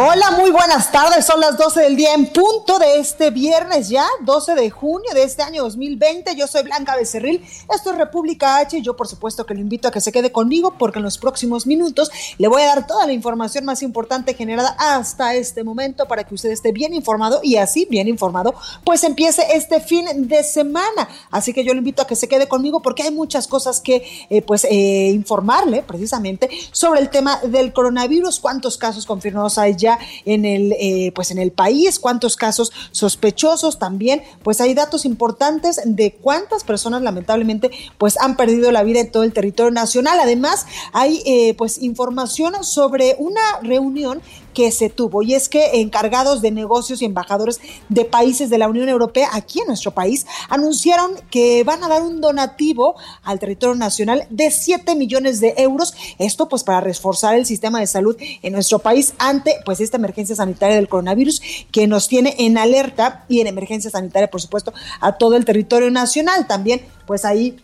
Hola, muy buenas tardes. Son las 12 del día en punto de este viernes ya, 12 de junio de este año 2020. Yo soy Blanca Becerril. Esto es República H yo por supuesto que lo invito a que se quede conmigo porque en los próximos minutos le voy a dar toda la información más importante generada hasta este momento para que usted esté bien informado y así bien informado pues empiece este fin de semana. Así que yo le invito a que se quede conmigo porque hay muchas cosas que eh, pues eh, informarle precisamente sobre el tema del coronavirus, cuántos casos confirmados hay ya en el, eh, pues en el país, cuántos casos sospechosos también, pues hay datos importantes de cuántas personas lamentablemente pues han perdido la vida en todo el territorio nacional. Además, hay eh, pues información sobre una reunión que se tuvo. Y es que encargados de negocios y embajadores de países de la Unión Europea aquí en nuestro país anunciaron que van a dar un donativo al territorio nacional de 7 millones de euros. Esto pues para reforzar el sistema de salud en nuestro país ante pues esta emergencia sanitaria del coronavirus que nos tiene en alerta y en emergencia sanitaria por supuesto a todo el territorio nacional. También pues ahí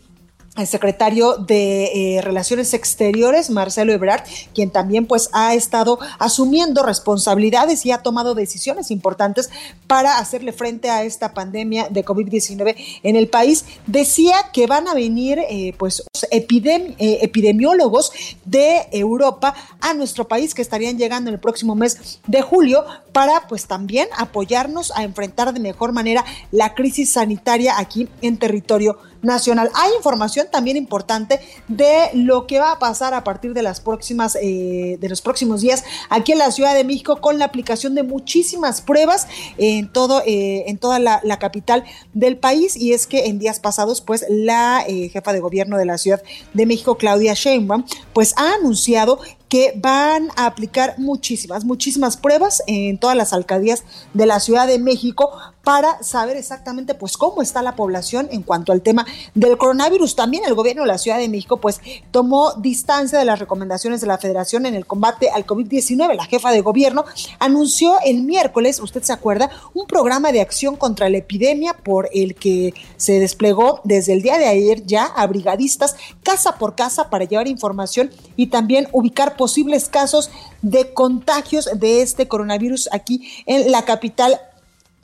el secretario de eh, Relaciones Exteriores, Marcelo Ebrard, quien también pues ha estado asumiendo responsabilidades y ha tomado decisiones importantes para hacerle frente a esta pandemia de COVID-19 en el país, decía que van a venir eh, pues eh, epidemiólogos de Europa a nuestro país que estarían llegando el próximo mes de julio para pues también apoyarnos a enfrentar de mejor manera la crisis sanitaria aquí en territorio nacional. Hay información también importante de lo que va a pasar a partir de las próximas, eh, de los próximos días aquí en la Ciudad de México con la aplicación de muchísimas pruebas en todo, eh, en toda la, capital del país. Y es que en días pasados, pues la eh, jefa de gobierno de la Ciudad de México, Claudia Sheinbaum, pues ha anunciado que van a aplicar muchísimas, muchísimas pruebas en todas las alcaldías de la Ciudad de México para saber exactamente pues cómo está la población en cuanto al tema del coronavirus. También el gobierno de la Ciudad de México pues tomó distancia de las recomendaciones de la Federación en el combate al COVID-19. La jefa de gobierno anunció el miércoles, usted se acuerda, un programa de acción contra la epidemia por el que se desplegó desde el día de ayer ya a brigadistas casa por casa para llevar información y también ubicar posibles casos de contagios de este coronavirus aquí en la capital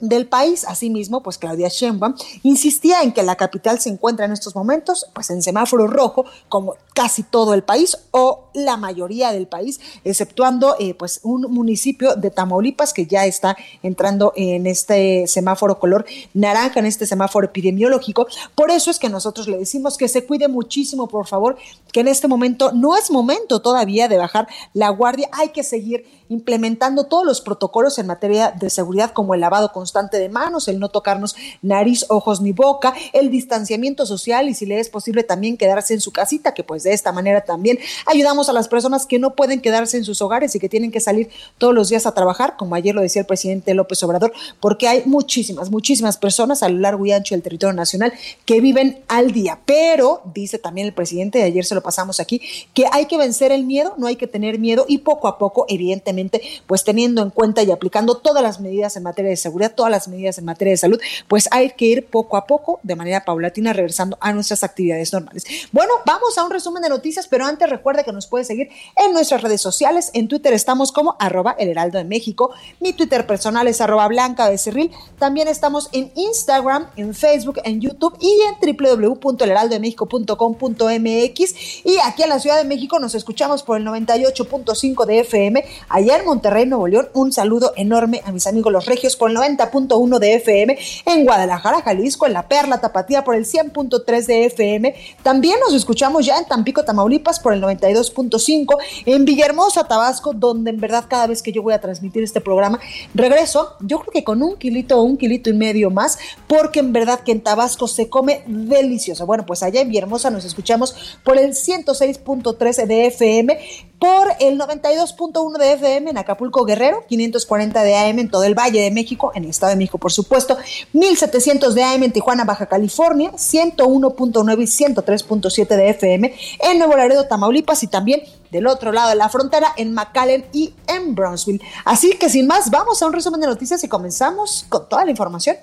del país. Asimismo, pues Claudia Sheinbaum insistía en que la capital se encuentra en estos momentos pues en semáforo rojo como casi todo el país o la mayoría del país, exceptuando eh, pues un municipio de Tamaulipas que ya está entrando en este semáforo color naranja, en este semáforo epidemiológico. Por eso es que nosotros le decimos que se cuide muchísimo, por favor, que en este momento no es momento todavía de bajar la guardia, hay que seguir implementando todos los protocolos en materia de seguridad como el lavado constante de manos, el no tocarnos nariz, ojos ni boca, el distanciamiento social y si le es posible también quedarse en su casita, que pues de esta manera también ayudamos a las personas que no pueden quedarse en sus hogares y que tienen que salir todos los días a trabajar, como ayer lo decía el presidente López Obrador, porque hay muchísimas, muchísimas personas a lo largo y ancho del territorio nacional que viven al día. Pero, dice también el presidente, de ayer se lo pasamos aquí, que hay que vencer el miedo, no hay que tener miedo y poco a poco, evidentemente, pues teniendo en cuenta y aplicando todas las medidas en materia de seguridad, todas las medidas en materia de salud, pues hay que ir poco a poco, de manera paulatina, regresando a nuestras actividades normales. Bueno, vamos a un resumen de noticias, pero antes recuerda que nos puede seguir en nuestras redes sociales. En Twitter estamos como arroba el heraldo de México. Mi Twitter personal es arroba blanca becerril. También estamos en Instagram, en Facebook, en YouTube y en www.elheraldodemexico.com.mx. Y aquí en la Ciudad de México nos escuchamos por el 98.5 de FM. Allá en Monterrey, Nuevo León. Un saludo enorme a mis amigos los regios por el 90.7 90.1 de FM, en Guadalajara, Jalisco, en La Perla, Tapatía por el 100.3 de FM. También nos escuchamos ya en Tampico, Tamaulipas por el 92.5, en Villahermosa, Tabasco, donde en verdad cada vez que yo voy a transmitir este programa, regreso, yo creo que con un kilito o un kilito y medio más, porque en verdad que en Tabasco se come delicioso. Bueno, pues allá en Villahermosa nos escuchamos por el 106.3 de FM, por el 92.1 de FM en Acapulco Guerrero, 540 de AM en todo el Valle de México, en el Estado de México por supuesto, 1700 de AM en Tijuana, Baja California, 101.9 y 103.7 de FM en Nuevo Laredo, Tamaulipas y también del otro lado de la frontera en McAllen y en Brownsville. Así que sin más, vamos a un resumen de noticias y comenzamos con toda la información.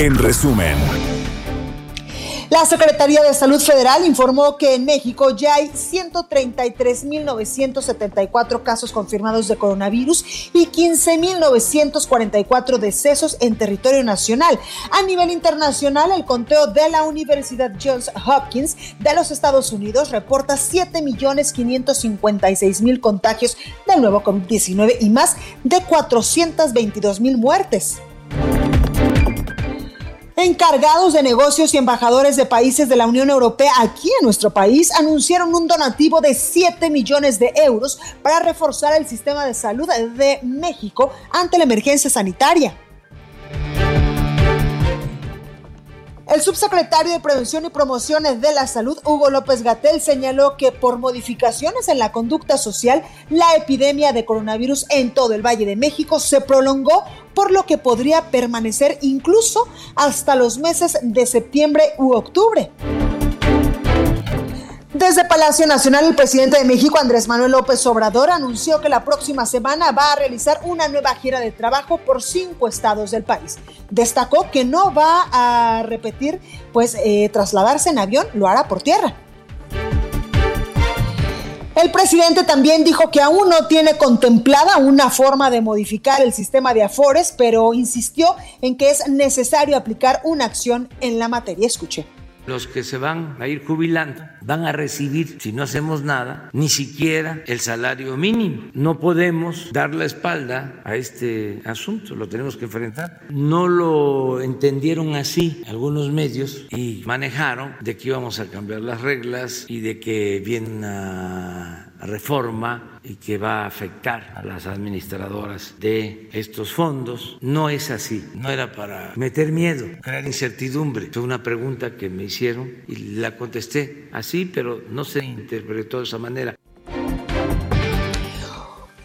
En resumen. La Secretaría de Salud Federal informó que en México ya hay 133.974 casos confirmados de coronavirus y 15.944 decesos en territorio nacional. A nivel internacional, el conteo de la Universidad Johns Hopkins de los Estados Unidos reporta 7.556.000 contagios del nuevo COVID-19 y más de 422.000 muertes. Encargados de negocios y embajadores de países de la Unión Europea aquí en nuestro país anunciaron un donativo de 7 millones de euros para reforzar el sistema de salud de México ante la emergencia sanitaria. El subsecretario de Prevención y Promociones de la Salud, Hugo López Gatel, señaló que por modificaciones en la conducta social, la epidemia de coronavirus en todo el Valle de México se prolongó, por lo que podría permanecer incluso hasta los meses de septiembre u octubre. Desde Palacio Nacional, el presidente de México, Andrés Manuel López Obrador, anunció que la próxima semana va a realizar una nueva gira de trabajo por cinco estados del país. Destacó que no va a repetir, pues, eh, trasladarse en avión, lo hará por tierra. El presidente también dijo que aún no tiene contemplada una forma de modificar el sistema de afores, pero insistió en que es necesario aplicar una acción en la materia. Escuche. Los que se van a ir jubilando van a recibir, si no hacemos nada, ni siquiera el salario mínimo. No podemos dar la espalda a este asunto, lo tenemos que enfrentar. No lo entendieron así algunos medios y manejaron de que íbamos a cambiar las reglas y de que viene una reforma y que va a afectar a las administradoras de estos fondos. No es así, no era para meter miedo, crear incertidumbre. Fue una pregunta que me hicieron y la contesté así, pero no se interpretó de esa manera.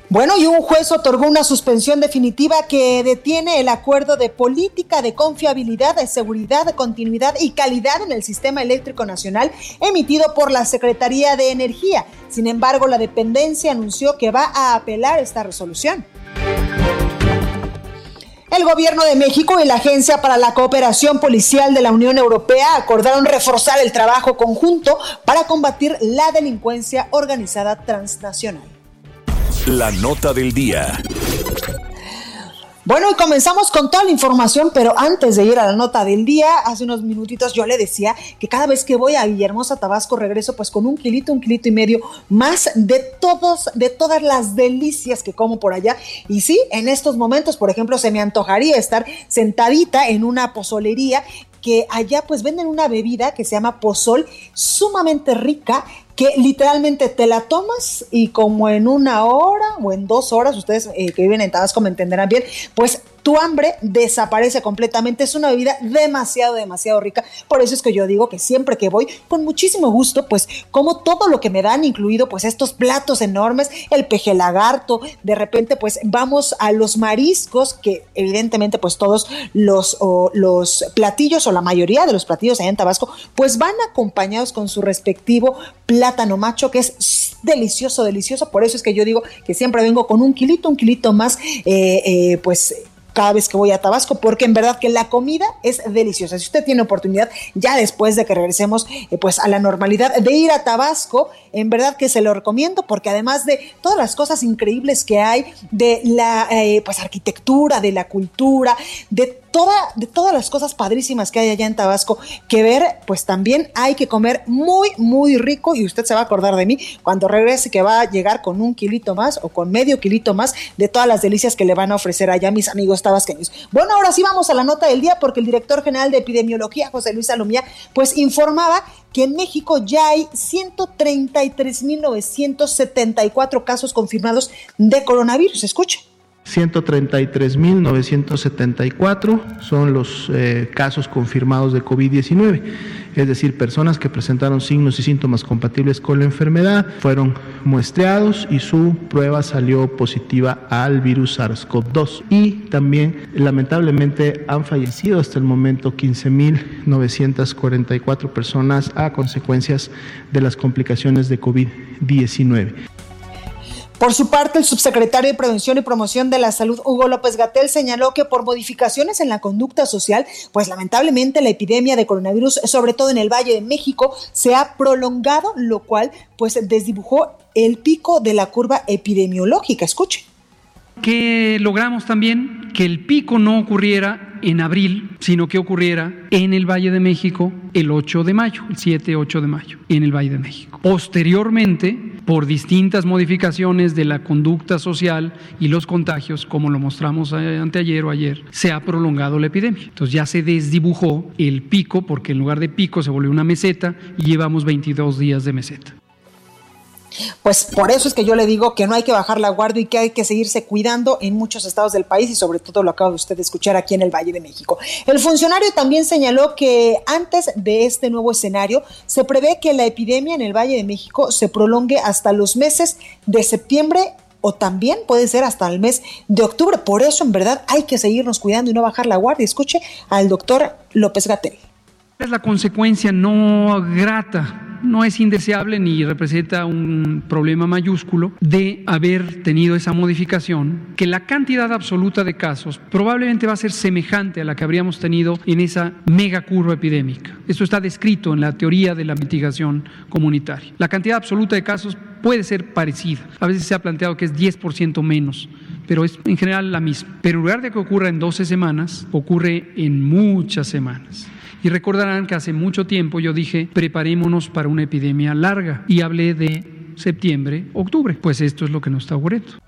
Bueno, y un juez otorgó una suspensión definitiva que detiene el acuerdo de política de confiabilidad, de seguridad, de continuidad y calidad en el sistema eléctrico nacional emitido por la Secretaría de Energía. Sin embargo, la dependencia anunció que va a apelar esta resolución. El gobierno de México y la Agencia para la Cooperación Policial de la Unión Europea acordaron reforzar el trabajo conjunto para combatir la delincuencia organizada transnacional. La nota del día. Bueno, y comenzamos con toda la información, pero antes de ir a la nota del día, hace unos minutitos yo le decía que cada vez que voy a Villahermosa, Tabasco, regreso pues con un kilito, un kilito y medio más de todos, de todas las delicias que como por allá. Y sí, en estos momentos, por ejemplo, se me antojaría estar sentadita en una pozolería que allá pues venden una bebida que se llama pozol, sumamente rica, que literalmente te la tomas y como en una hora o en dos horas, ustedes eh, que viven en Tabasco me entenderán bien, pues tu hambre desaparece completamente. Es una bebida demasiado, demasiado rica. Por eso es que yo digo que siempre que voy, con muchísimo gusto, pues como todo lo que me dan, incluido pues estos platos enormes, el peje lagarto, de repente pues vamos a los mariscos, que evidentemente pues todos los, los platillos o la mayoría de los platillos allá en Tabasco, pues van acompañados con su respectivo plátano macho, que es delicioso, delicioso. Por eso es que yo digo que siempre vengo con un kilito, un kilito más, eh, eh, pues cada vez que voy a Tabasco, porque en verdad que la comida es deliciosa. Si usted tiene oportunidad, ya después de que regresemos eh, pues a la normalidad, de ir a Tabasco, en verdad que se lo recomiendo, porque además de todas las cosas increíbles que hay, de la eh, pues arquitectura, de la cultura, de Toda, de todas las cosas padrísimas que hay allá en Tabasco que ver, pues también hay que comer muy, muy rico y usted se va a acordar de mí cuando regrese que va a llegar con un kilito más o con medio kilito más de todas las delicias que le van a ofrecer allá mis amigos Bueno, ahora sí vamos a la nota del día porque el director general de epidemiología, José Luis Salomía, pues informaba que en México ya hay 133.974 casos confirmados de coronavirus. Escuche. 133.974 son los eh, casos confirmados de COVID-19, es decir, personas que presentaron signos y síntomas compatibles con la enfermedad, fueron muestreados y su prueba salió positiva al virus SARS-CoV-2. Y también, lamentablemente, han fallecido hasta el momento 15.944 personas a consecuencias de las complicaciones de COVID-19. Por su parte, el subsecretario de Prevención y Promoción de la Salud, Hugo López Gatel, señaló que por modificaciones en la conducta social, pues lamentablemente la epidemia de coronavirus, sobre todo en el Valle de México, se ha prolongado, lo cual pues desdibujó el pico de la curva epidemiológica. Escuche que logramos también que el pico no ocurriera en abril, sino que ocurriera en el Valle de México el 8 de mayo, el 7-8 de mayo, en el Valle de México. Posteriormente, por distintas modificaciones de la conducta social y los contagios, como lo mostramos anteayer o ayer, se ha prolongado la epidemia. Entonces ya se desdibujó el pico, porque en lugar de pico se volvió una meseta y llevamos 22 días de meseta. Pues por eso es que yo le digo que no hay que bajar la guardia y que hay que seguirse cuidando en muchos estados del país y sobre todo lo acaba de usted escuchar aquí en el Valle de México. El funcionario también señaló que antes de este nuevo escenario se prevé que la epidemia en el Valle de México se prolongue hasta los meses de septiembre o también puede ser hasta el mes de octubre. Por eso en verdad hay que seguirnos cuidando y no bajar la guardia. Escuche al doctor López Gatel. Es la consecuencia no grata no es indeseable ni representa un problema mayúsculo de haber tenido esa modificación, que la cantidad absoluta de casos probablemente va a ser semejante a la que habríamos tenido en esa mega curva epidémica. Esto está descrito en la teoría de la mitigación comunitaria. La cantidad absoluta de casos puede ser parecida. A veces se ha planteado que es 10% menos pero es en general la misma. Pero en lugar de que ocurra en 12 semanas, ocurre en muchas semanas. Y recordarán que hace mucho tiempo yo dije, preparémonos para una epidemia larga y hablé de septiembre, octubre. Pues esto es lo que nos está ocurriendo.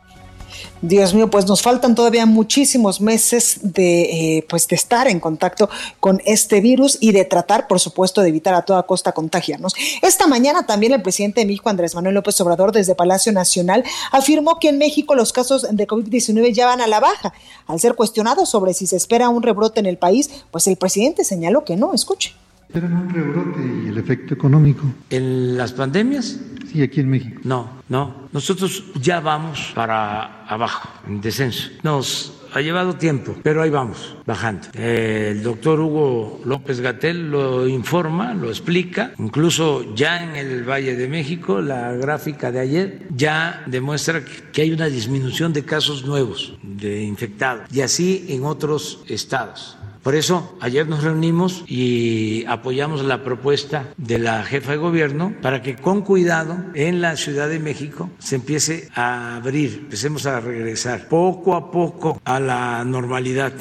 Dios mío, pues nos faltan todavía muchísimos meses de, eh, pues de estar en contacto con este virus y de tratar, por supuesto, de evitar a toda costa contagiarnos. Esta mañana también el presidente de México, Andrés Manuel López Obrador, desde Palacio Nacional, afirmó que en México los casos de COVID-19 ya van a la baja. Al ser cuestionado sobre si se espera un rebrote en el país, pues el presidente señaló que no. Escuche. ¿Esperan un rebrote y el efecto económico? ¿En las pandemias? Sí, aquí en México. No, no. Nosotros ya vamos para abajo, en descenso. Nos ha llevado tiempo, pero ahí vamos, bajando. el doctor Hugo López Gatel lo informa, lo explica, incluso ya en el Valle de México, la gráfica de ayer ya demuestra que hay una disminución de casos nuevos de infectados y así en otros estados. Por eso ayer nos reunimos y apoyamos la propuesta de la jefa de gobierno para que con cuidado en la Ciudad de México se empiece a abrir, empecemos a regresar poco a poco a la normalidad.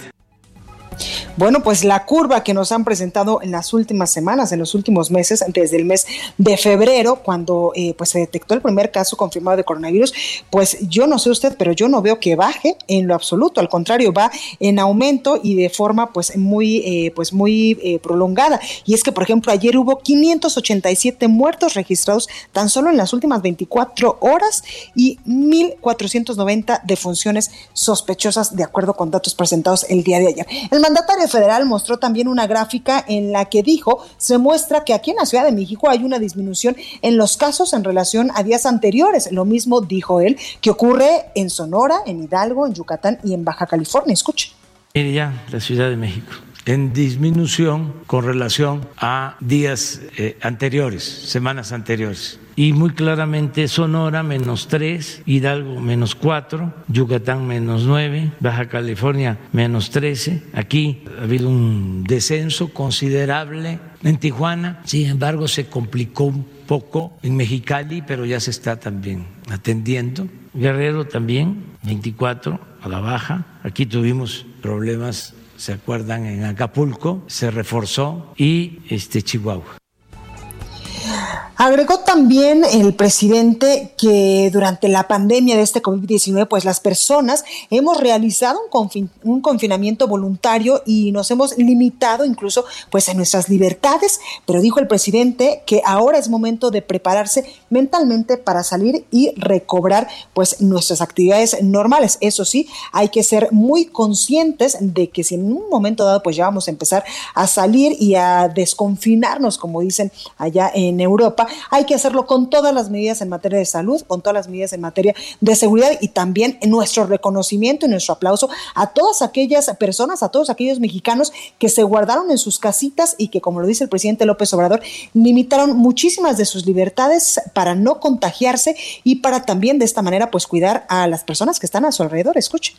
Bueno, pues la curva que nos han presentado en las últimas semanas, en los últimos meses, desde el mes de febrero, cuando eh, pues se detectó el primer caso confirmado de coronavirus, pues yo no sé usted, pero yo no veo que baje en lo absoluto, al contrario, va en aumento y de forma pues muy, eh, pues muy eh, prolongada. Y es que, por ejemplo, ayer hubo 587 muertos registrados tan solo en las últimas 24 horas y 1.490 defunciones sospechosas, de acuerdo con datos presentados el día de ayer. El mandatario federal mostró también una gráfica en la que dijo, se muestra que aquí en la Ciudad de México hay una disminución en los casos en relación a días anteriores. Lo mismo dijo él que ocurre en Sonora, en Hidalgo, en Yucatán y en Baja California. Escuche. Mire ya, la Ciudad de México en disminución con relación a días eh, anteriores, semanas anteriores y muy claramente Sonora menos 3, Hidalgo menos 4, Yucatán menos 9, Baja California menos 13. Aquí ha habido un descenso considerable en Tijuana, sin embargo se complicó un poco en Mexicali, pero ya se está también atendiendo. Guerrero también, 24 a la baja. Aquí tuvimos problemas, se acuerdan, en Acapulco, se reforzó y este Chihuahua. Agregó también el presidente que durante la pandemia de este COVID-19, pues las personas hemos realizado un, un, confinamiento voluntario y nos hemos limitado incluso pues en nuestras libertades, pero dijo el presidente que ahora es momento de prepararse mentalmente para salir y recobrar pues nuestras actividades normales. Eso sí, hay que ser muy conscientes de que si en un momento dado pues ya vamos a empezar a salir y a desconfinarnos, como dicen allá en Europa, hay que hacerlo con todas las medidas en materia de salud, con todas las medidas en materia de seguridad y también nuestro reconocimiento y nuestro aplauso a todas aquellas personas, a todos aquellos mexicanos que se guardaron en sus casitas y que, como lo dice el presidente López Obrador, limitaron muchísimas de sus libertades para no contagiarse y para también de esta manera pues cuidar a las personas que están a su alrededor. Escuche.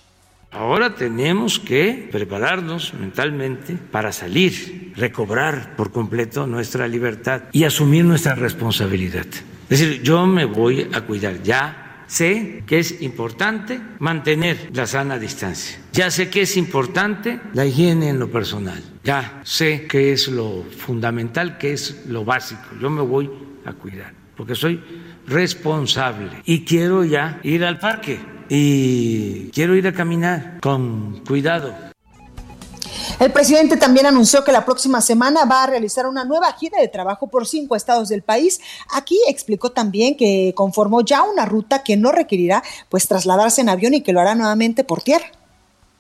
Ahora tenemos que prepararnos mentalmente para salir, recobrar por completo nuestra libertad y asumir nuestra responsabilidad. Es decir, yo me voy a cuidar ya. Sé que es importante mantener la sana distancia. Ya sé que es importante la higiene en lo personal. Ya sé que es lo fundamental, que es lo básico. Yo me voy a cuidar porque soy responsable y quiero ya ir al parque y quiero ir a caminar con cuidado. El presidente también anunció que la próxima semana va a realizar una nueva gira de trabajo por cinco estados del país. Aquí explicó también que conformó ya una ruta que no requerirá pues trasladarse en avión y que lo hará nuevamente por tierra.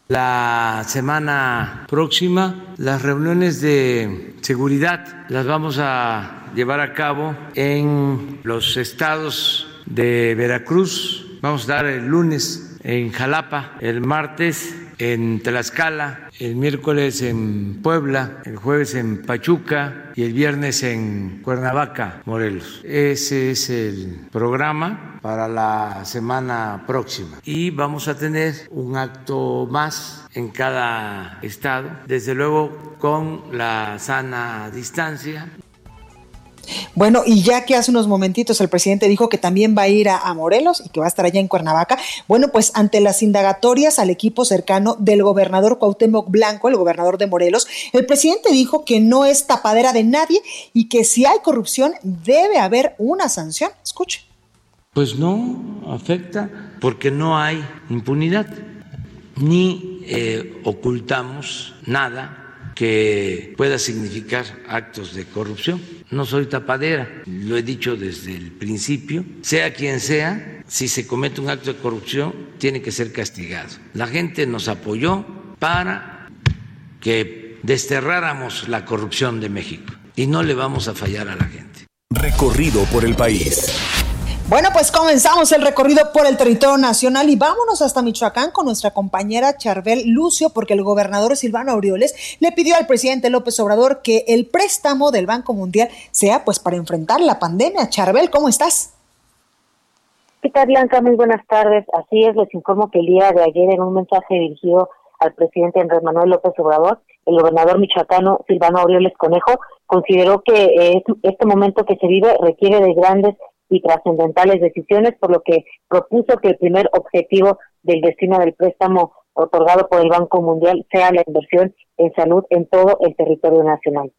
La semana próxima las reuniones de seguridad las vamos a llevar a cabo en los estados de Veracruz, Vamos a dar el lunes en Jalapa, el martes en Tlaxcala, el miércoles en Puebla, el jueves en Pachuca y el viernes en Cuernavaca, Morelos. Ese es el programa para la semana próxima. Y vamos a tener un acto más en cada estado, desde luego con la sana distancia. Bueno, y ya que hace unos momentitos el presidente dijo que también va a ir a, Morelos y que va a estar allá en Cuernavaca, bueno, pues ante las indagatorias al equipo cercano del gobernador Cuauhtémoc Blanco, el gobernador de Morelos, el presidente dijo que no es tapadera de nadie y que si hay corrupción debe haber una sanción. Escuche. Pues no afecta porque no hay impunidad, ni eh, ocultamos nada que pueda significar actos de corrupción. No soy tapadera, lo he dicho desde el principio. Sea quien sea, si se comete un acto de corrupción, tiene que ser castigado. La gente nos apoyó para que desterráramos la corrupción de México y no le vamos a fallar a la gente. Recorrido por el país. Bueno, pues comenzamos el recorrido por el territorio nacional y vámonos hasta Michoacán con nuestra compañera Charbel Lucio, porque el gobernador Silvano Aureoles le pidió al presidente López Obrador que el préstamo del Banco Mundial sea pues para enfrentar la pandemia. Charbel, ¿cómo estás? ¿Qué tal, Blanca? Muy buenas tardes. Así es, les informo que el día de ayer en un mensaje dirigido al presidente Andrés Manuel López Obrador, el gobernador michoacano Silvano Aureoles Conejo consideró que este momento que se vive requiere de grandes y trascendentales decisiones, por lo que propuso que el primer objetivo del destino del préstamo otorgado por el Banco Mundial sea la inversión en salud en todo el territorio nacional.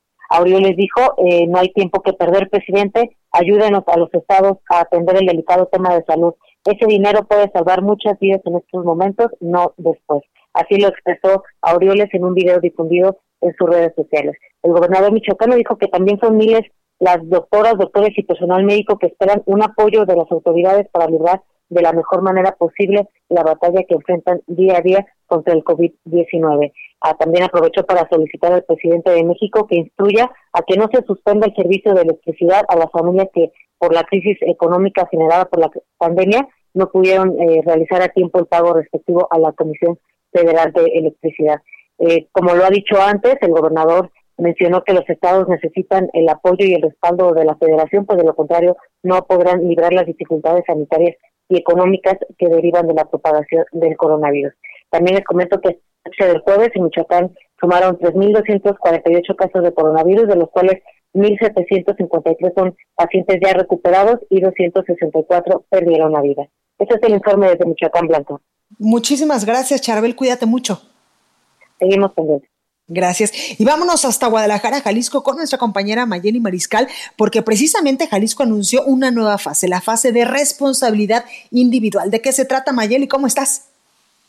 les dijo, eh, no hay tiempo que perder, presidente, ayúdenos a los estados a atender el delicado tema de salud. Ese dinero puede salvar muchas vidas en estos momentos, no después. Así lo expresó Aureoles en un video difundido en sus redes sociales. El gobernador michoacano dijo que también son miles las doctoras, doctores y personal médico que esperan un apoyo de las autoridades para librar de la mejor manera posible la batalla que enfrentan día a día contra el COVID-19. Ah, también aprovecho para solicitar al presidente de México que instruya a que no se suspenda el servicio de electricidad a las familias que por la crisis económica generada por la pandemia no pudieron eh, realizar a tiempo el pago respectivo a la Comisión Federal de Electricidad. Eh, como lo ha dicho antes, el gobernador mencionó que los estados necesitan el apoyo y el respaldo de la federación, pues de lo contrario no podrán librar las dificultades sanitarias y económicas que derivan de la propagación del coronavirus. También les comento que del jueves en Michoacán sumaron 3.248 casos de coronavirus, de los cuales 1.753 son pacientes ya recuperados y 264 perdieron la vida. Este es el informe desde Michoacán Blanco. Muchísimas gracias, Charbel. Cuídate mucho. Seguimos pendientes. Gracias. Y vámonos hasta Guadalajara, Jalisco, con nuestra compañera Mayeli Mariscal, porque precisamente Jalisco anunció una nueva fase, la fase de responsabilidad individual. ¿De qué se trata, Mayeli? ¿Cómo estás?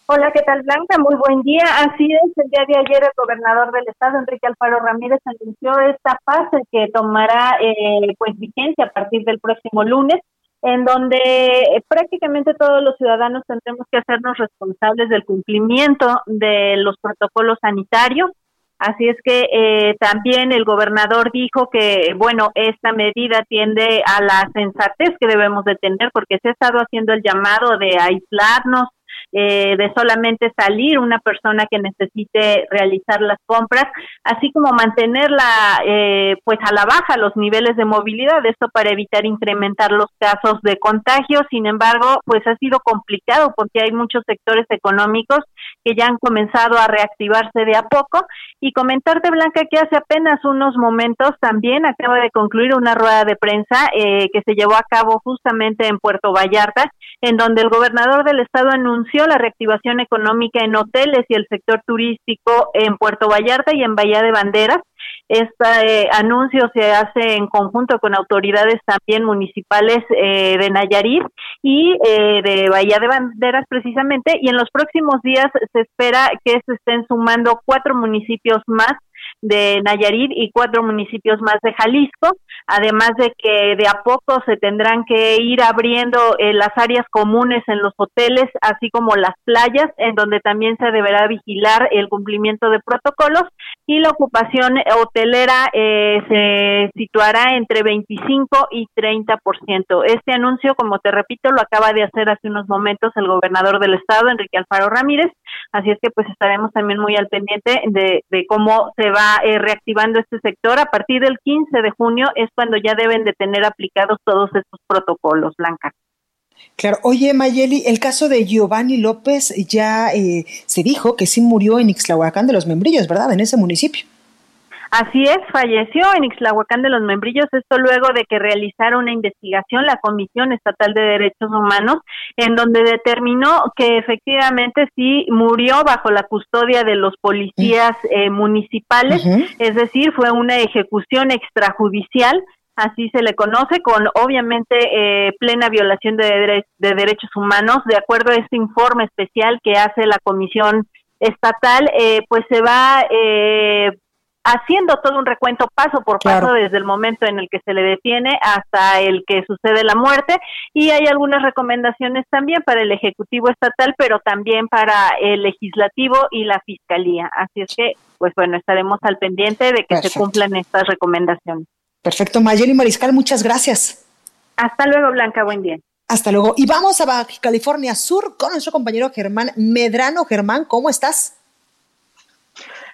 Hola, ¿qué tal, Blanca? Muy buen día. Así es, el día de ayer el gobernador del estado, Enrique Alfaro Ramírez, anunció esta fase que tomará eh, pues vigencia a partir del próximo lunes en donde eh, prácticamente todos los ciudadanos tendremos que hacernos responsables del cumplimiento de los protocolos sanitarios, Así es que eh, también el gobernador dijo que, bueno, esta medida tiende a la sensatez que debemos de tener porque se ha estado haciendo el llamado de aislarnos, eh, de solamente salir una persona que necesite realizar las compras, así como mantenerla eh, pues a la baja los niveles de movilidad, esto para evitar incrementar los casos de contagio. Sin embargo, pues ha sido complicado porque hay muchos sectores económicos que ya han comenzado a reactivarse de a poco. Y comentarte, Blanca, que hace apenas unos momentos también acaba de concluir una rueda de prensa eh, que se llevó a cabo justamente en Puerto Vallarta, en donde el gobernador del estado anunció la reactivación económica en hoteles y el sector turístico en Puerto Vallarta y en Bahía de Banderas. Este anuncio se hace en conjunto con autoridades también municipales eh, de Nayarit y eh, de Bahía de Banderas precisamente y en los próximos días se espera que se estén sumando cuatro municipios más de Nayarit y cuatro municipios más de Jalisco, además de que de a poco se tendrán que ir abriendo eh, las áreas comunes en los hoteles, así como las playas, en donde también se deberá vigilar el cumplimiento de protocolos y la ocupación hotelera eh, se situará entre 25 y 30%. Este anuncio, como te repito, lo acaba de hacer hace unos momentos el gobernador del estado, Enrique Alfaro Ramírez, así es que pues estaremos también muy al pendiente de, de cómo se va eh, reactivando este sector. A partir del 15 de junio es cuando ya deben de tener aplicados todos estos protocolos, Blanca. Claro, oye Mayeli, el caso de Giovanni López ya eh, se dijo que sí murió en Ixtlahuacán de los Membrillos, ¿verdad? En ese municipio. Así es, falleció en Ixlahuacán de los Membrillos, esto luego de que realizara una investigación la Comisión Estatal de Derechos Humanos, en donde determinó que efectivamente sí murió bajo la custodia de los policías eh, municipales, es decir, fue una ejecución extrajudicial así se le conoce, con obviamente eh, plena violación de, de, derechos humanos. De acuerdo a este informe especial que hace la Comisión Estatal, eh, pues se va eh, haciendo todo un recuento paso por paso desde el momento en el que se le detiene hasta el que sucede la muerte y hay algunas recomendaciones también para el Ejecutivo Estatal, pero también para el Legislativo y la Fiscalía. Así es que, pues bueno, estaremos al pendiente de que se cumplan estas recomendaciones. Perfecto, Mayeli Mariscal, muchas gracias. Hasta luego, Blanca, buen día. Hasta luego. Y vamos a Baja California Sur con nuestro compañero Germán Medrano. Germán, ¿cómo estás?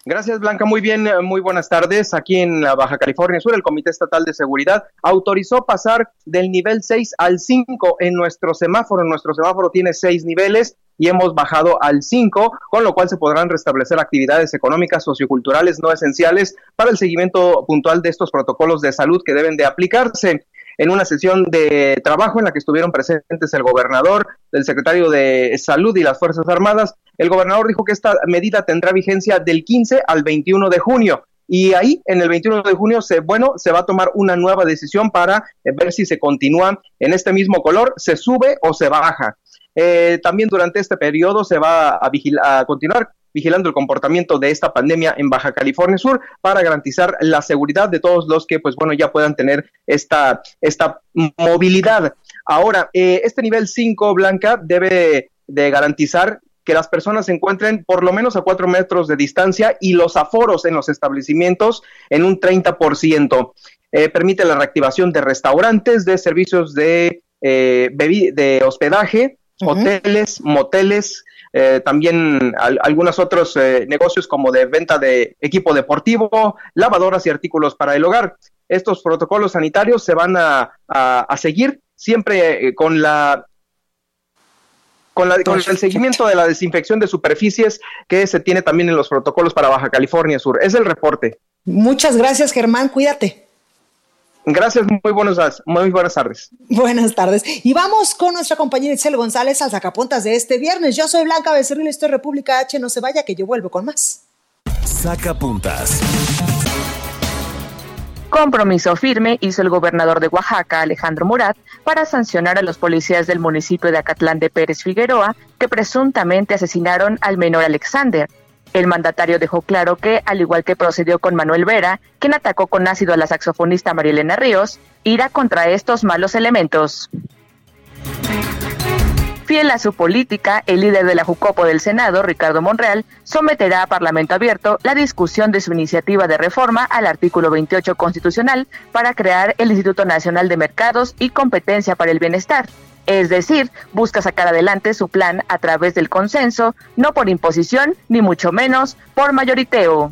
Gracias, Blanca. Muy bien, eh, muy buenas tardes. Aquí en la Baja California Sur, el Comité Estatal de Seguridad autorizó pasar del nivel 6 al 5 en nuestro semáforo. Nuestro semáforo tiene seis niveles y hemos bajado al 5, con lo cual se podrán restablecer actividades económicas, socioculturales no esenciales para el seguimiento puntual de estos protocolos de salud que deben de aplicarse en una sesión de trabajo en la que estuvieron presentes el gobernador, el secretario de Salud y las Fuerzas Armadas. El gobernador dijo que esta medida tendrá vigencia del 15 al 21 de junio. Y ahí, en el 21 de junio, se, bueno, se va a tomar una nueva decisión para ver si se continúa en este mismo color, se sube o se baja. Eh, también durante este periodo se va a, a continuar vigilando el comportamiento de esta pandemia en Baja California Sur para garantizar la seguridad de todos los que, pues bueno, ya puedan tener esta, esta movilidad. Ahora, eh, este nivel 5, Blanca, debe de garantizar que las personas se encuentren por lo menos a cuatro metros de distancia y los aforos en los establecimientos en un 30%. Eh, permite la reactivación de restaurantes, de servicios de, eh, de hospedaje, hoteles, moteles, eh, también algunos otros eh, negocios como de venta de equipo deportivo, lavadoras y artículos para el hogar. Estos protocolos sanitarios se van a, seguir siempre eh, con la con, la, con, el seguimiento de la desinfección de superficies que se tiene también en los protocolos para Baja California Sur. Es el reporte. Muchas gracias, Germán. Cuídate. Gracias, muy buenas, muy buenas tardes. Buenas tardes. Y vamos con nuestra compañera Itzel González al sacapuntas de este viernes. Yo soy Blanca Becerril, esto es República H. No se vaya, que yo vuelvo con más. Saca puntas. Compromiso firme hizo el gobernador de Oaxaca, Alejandro Murat, para sancionar a los policías del municipio de Acatlán de Pérez Figueroa que presuntamente asesinaron al menor Alexander. El mandatario dejó claro que, al igual que procedió con Manuel Vera, quien atacó con ácido a la saxofonista Marilena Ríos, irá contra estos malos elementos. Fiel a su política, el líder de la Jucopo del Senado, Ricardo Monreal, someterá a Parlamento Abierto la discusión de su iniciativa de reforma al artículo 28 constitucional para crear el Instituto Nacional de Mercados y Competencia para el Bienestar. Es decir, busca sacar adelante su plan a través del consenso, no por imposición, ni mucho menos por mayoriteo.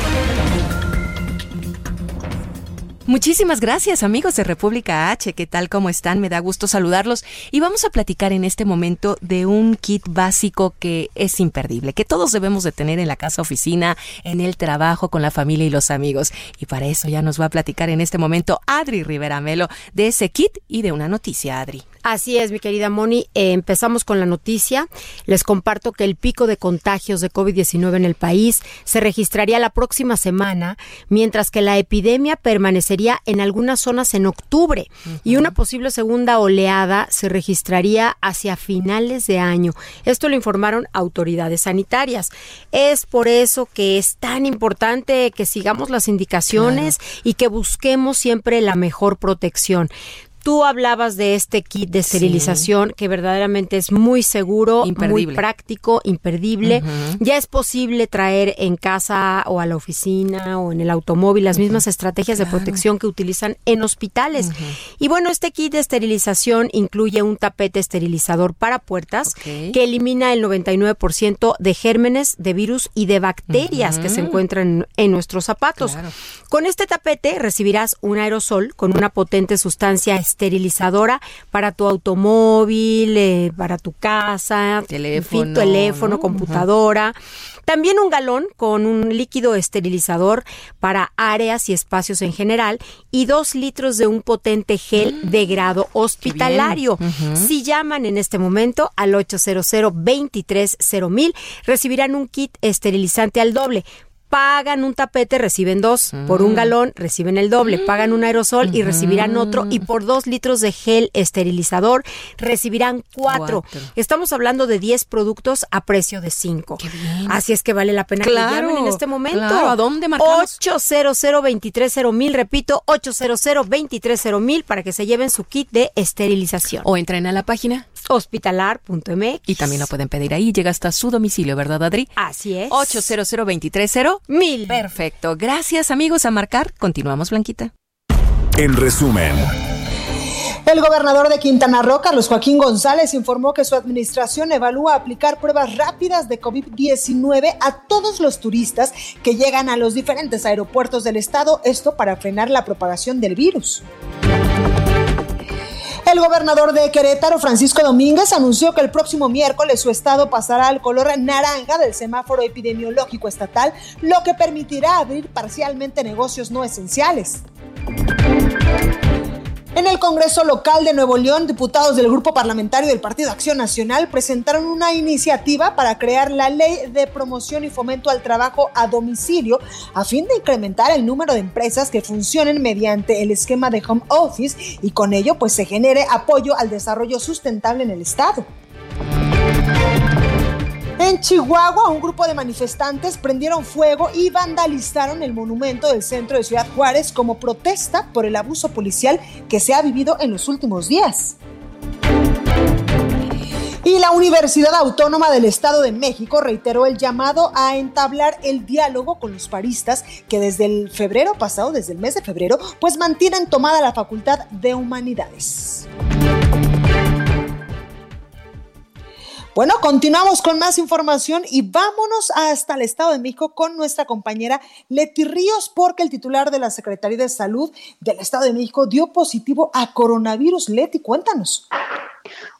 Muchísimas gracias amigos de República H, ¿qué tal? ¿Cómo están? Me da gusto saludarlos y vamos a platicar en este momento de un kit básico que es imperdible, que todos debemos de tener en la casa oficina, en el trabajo, con la familia y los amigos. Y para eso ya nos va a platicar en este momento Adri Rivera Melo de ese kit y de una noticia, Adri. Así es, mi querida Moni. Eh, empezamos con la noticia. Les comparto que el pico de contagios de COVID-19 en el país se registraría la próxima semana, mientras que la epidemia permanecería en algunas zonas en octubre y una posible segunda oleada se registraría hacia finales de año. Esto lo informaron autoridades sanitarias. Es por eso que es tan importante que sigamos las indicaciones y que busquemos siempre la mejor protección. Tú hablabas de este kit de esterilización que verdaderamente es muy seguro, muy práctico, imperdible. Ya es posible traer en casa o a la oficina o en el automóvil las mismas estrategias de protección que utilizan en hospitales. Y bueno, este kit de esterilización incluye un tapete esterilizador para puertas que elimina el 99% de gérmenes, de virus y de bacterias que se encuentran en nuestros zapatos. Con este tapete recibirás un aerosol con una potente sustancia esterilizadora para tu automóvil, eh, para tu casa, teléfono, teléfono computadora. También un galón con un líquido esterilizador para áreas y espacios en general y dos litros de un potente gel mm. de grado hospitalario. Si llaman en este momento al 800 23 mil, recibirán un kit esterilizante al doble pagan un tapete, reciben dos. Por un mm. galón, reciben el doble. Pagan un aerosol y recibirán otro. Y por dos litros de gel esterilizador, recibirán cuatro. Estamos hablando de 10 productos a precio de cinco. Así es que vale la pena que llamen en este momento. Claro. ¿A dónde marcamos? 800 230 mil. Repito, 800 230 mil para que se lleven su kit de esterilización. O entren a la página hospitalar.mx. Y también lo pueden pedir ahí. Llega hasta su domicilio, ¿verdad, Adri? Así es. 800 230 mil. Perfecto. Gracias, amigos, a marcar. Continuamos, Blanquita. En resumen. El gobernador de Quintana Roo, Carlos Joaquín González, informó que su administración evalúa aplicar pruebas rápidas de COVID-19 a todos los turistas que llegan a los diferentes aeropuertos del estado, esto para frenar la propagación del virus. El gobernador de Querétaro, Francisco Domínguez, anunció que el próximo miércoles su estado pasará al color naranja del semáforo epidemiológico estatal, lo que permitirá abrir parcialmente negocios no esenciales. En el Congreso local de Nuevo León, diputados del Grupo Parlamentario del Partido Acción Nacional presentaron una iniciativa para crear la ley de promoción y fomento al trabajo a domicilio a fin de incrementar el número de empresas que funcionen mediante el esquema de home office y con ello pues se genere apoyo al desarrollo sustentable en el Estado. En Chihuahua, un grupo de manifestantes prendieron fuego y vandalizaron el monumento del centro de Ciudad Juárez como protesta por el abuso policial que se ha vivido en los últimos días. Y la Universidad Autónoma del Estado de México reiteró el llamado a entablar el diálogo con los paristas que desde el febrero pasado, desde el mes de febrero, pues mantienen tomada la Facultad de Humanidades. Bueno, continuamos con más información y vámonos hasta el Estado de México con nuestra compañera Leti Ríos, porque el titular de la Secretaría de Salud del Estado de México dio positivo a coronavirus. Leti, cuéntanos.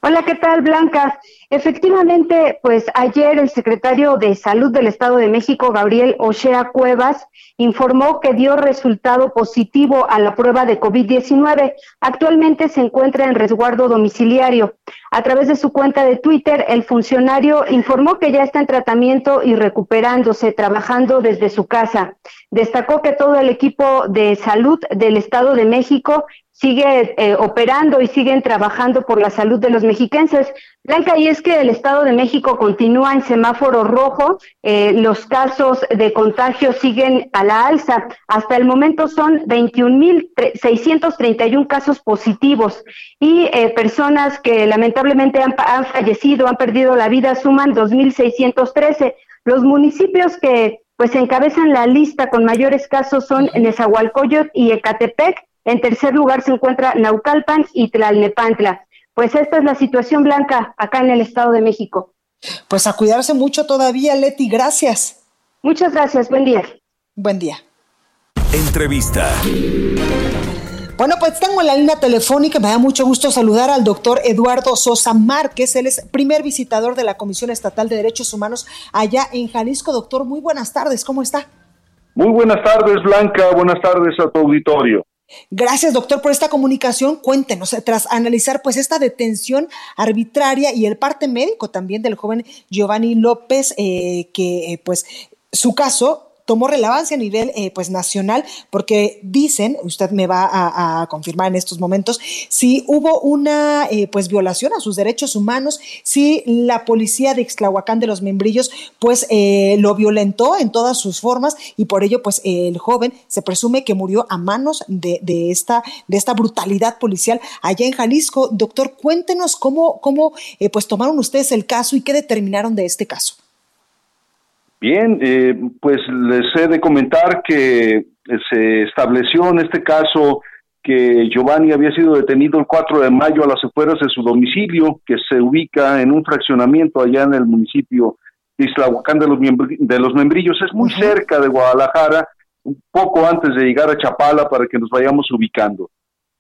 Hola, ¿qué tal, Blanca? Efectivamente, pues ayer el secretario de Salud del Estado de México, Gabriel Ochea Cuevas, informó que dio resultado positivo a la prueba de COVID-19. Actualmente se encuentra en resguardo domiciliario. A través de su cuenta de Twitter, el funcionario informó que ya está en tratamiento y recuperándose, trabajando desde su casa. Destacó que todo el equipo de salud del Estado de México sigue eh, operando y siguen trabajando por la salud de los mexiquenses. Blanca, y es que el Estado de México continúa en semáforo rojo, eh, los casos de contagio siguen a la alza. Hasta el momento son 21.631 casos positivos y eh, personas que lamentablemente han, han fallecido, han perdido la vida, suman 2.613. Los municipios que pues encabezan la lista con mayores casos son Nezahualcóyotl y Ecatepec, en tercer lugar se encuentra Naucalpan y Tlalnepantla. Pues esta es la situación blanca acá en el Estado de México. Pues a cuidarse mucho todavía, Leti. Gracias. Muchas gracias. Buen día. Buen día. Entrevista. Bueno, pues tengo en la línea telefónica, me da mucho gusto saludar al doctor Eduardo Sosa Márquez, él es primer visitador de la Comisión Estatal de Derechos Humanos allá en Jalisco. Doctor, muy buenas tardes, ¿cómo está? Muy buenas tardes, Blanca, buenas tardes a tu auditorio. Gracias, doctor, por esta comunicación. Cuéntenos, tras analizar pues esta detención arbitraria y el parte médico también del joven Giovanni López, eh, que eh, pues su caso tomó relevancia a nivel eh, pues nacional porque dicen, usted me va a, confirmar en estos momentos, si hubo una eh, pues violación a sus derechos humanos, si la policía de Ixtlahuacán de los Membrillos pues eh, lo violentó en todas sus formas y por ello pues el joven se presume que murió a manos de, de esta, de esta brutalidad policial allá en Jalisco. Doctor, cuéntenos cómo, cómo pues tomaron ustedes el caso y qué determinaron de este caso. Bien, eh, pues les he de comentar que se estableció en este caso que Giovanni había sido detenido el 4 de mayo a las afueras de su domicilio, que se ubica en un fraccionamiento allá en el municipio de Islahuacán de los, de los Membrillos. Es muy cerca de Guadalajara, un poco antes de llegar a Chapala para que nos vayamos ubicando.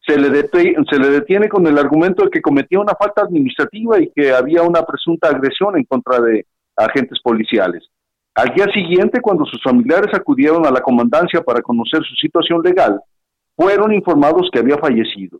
Se le, se le detiene con el argumento de que cometía una falta administrativa y que había una presunta agresión en contra de agentes policiales. Al día siguiente, cuando sus familiares acudieron a la comandancia para conocer su situación legal, fueron informados que había fallecido.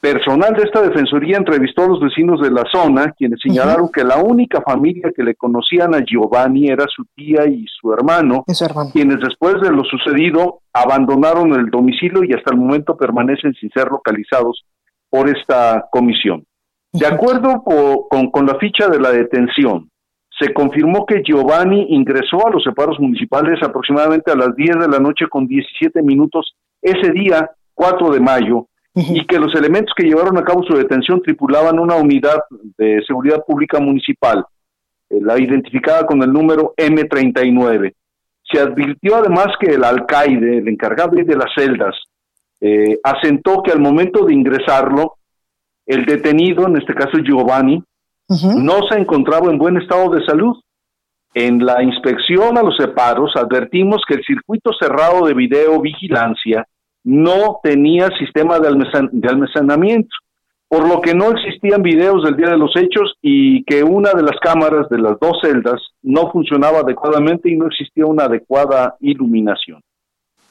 Personal de esta defensoría entrevistó a los vecinos de la zona, quienes señalaron que la única familia que le conocían a Giovanni era su tía y su hermano, quienes después de lo sucedido abandonaron el domicilio y hasta el momento permanecen sin ser localizados por esta comisión. De acuerdo con, con la ficha de la detención, se confirmó que Giovanni ingresó a los separos municipales aproximadamente a las 10 de la noche con 17 minutos ese día, 4 de mayo, y que los elementos que llevaron a cabo su detención tripulaban una unidad de seguridad pública municipal, eh, la identificada con el número M39. Se advirtió además que el alcaide, el encargado de las celdas, eh, asentó que al momento de ingresarlo, el detenido, en este caso Giovanni, no se encontraba en buen estado de salud. En la inspección a los separos advertimos que el circuito cerrado de videovigilancia no tenía sistema de, de almacenamiento, por lo que no existían videos del día de los hechos y que una de las cámaras de las dos celdas no funcionaba adecuadamente y no existía una adecuada iluminación.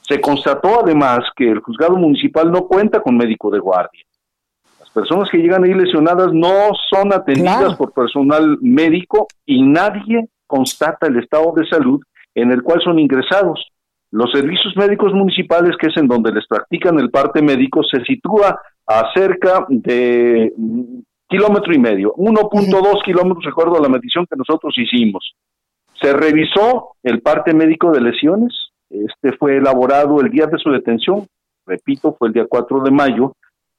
Se constató además que el juzgado municipal no cuenta con médico de guardia personas que llegan ahí lesionadas no son atendidas por personal médico y nadie constata el estado de salud en el cual son ingresados. Los servicios médicos municipales, que es en donde les practican el parte médico, se sitúa a cerca de kilómetro y medio, 1.2 kilómetros, de acuerdo a la medición que nosotros hicimos. Se revisó el parte médico de lesiones, este fue elaborado el día de su detención, repito, fue el día 4 de mayo,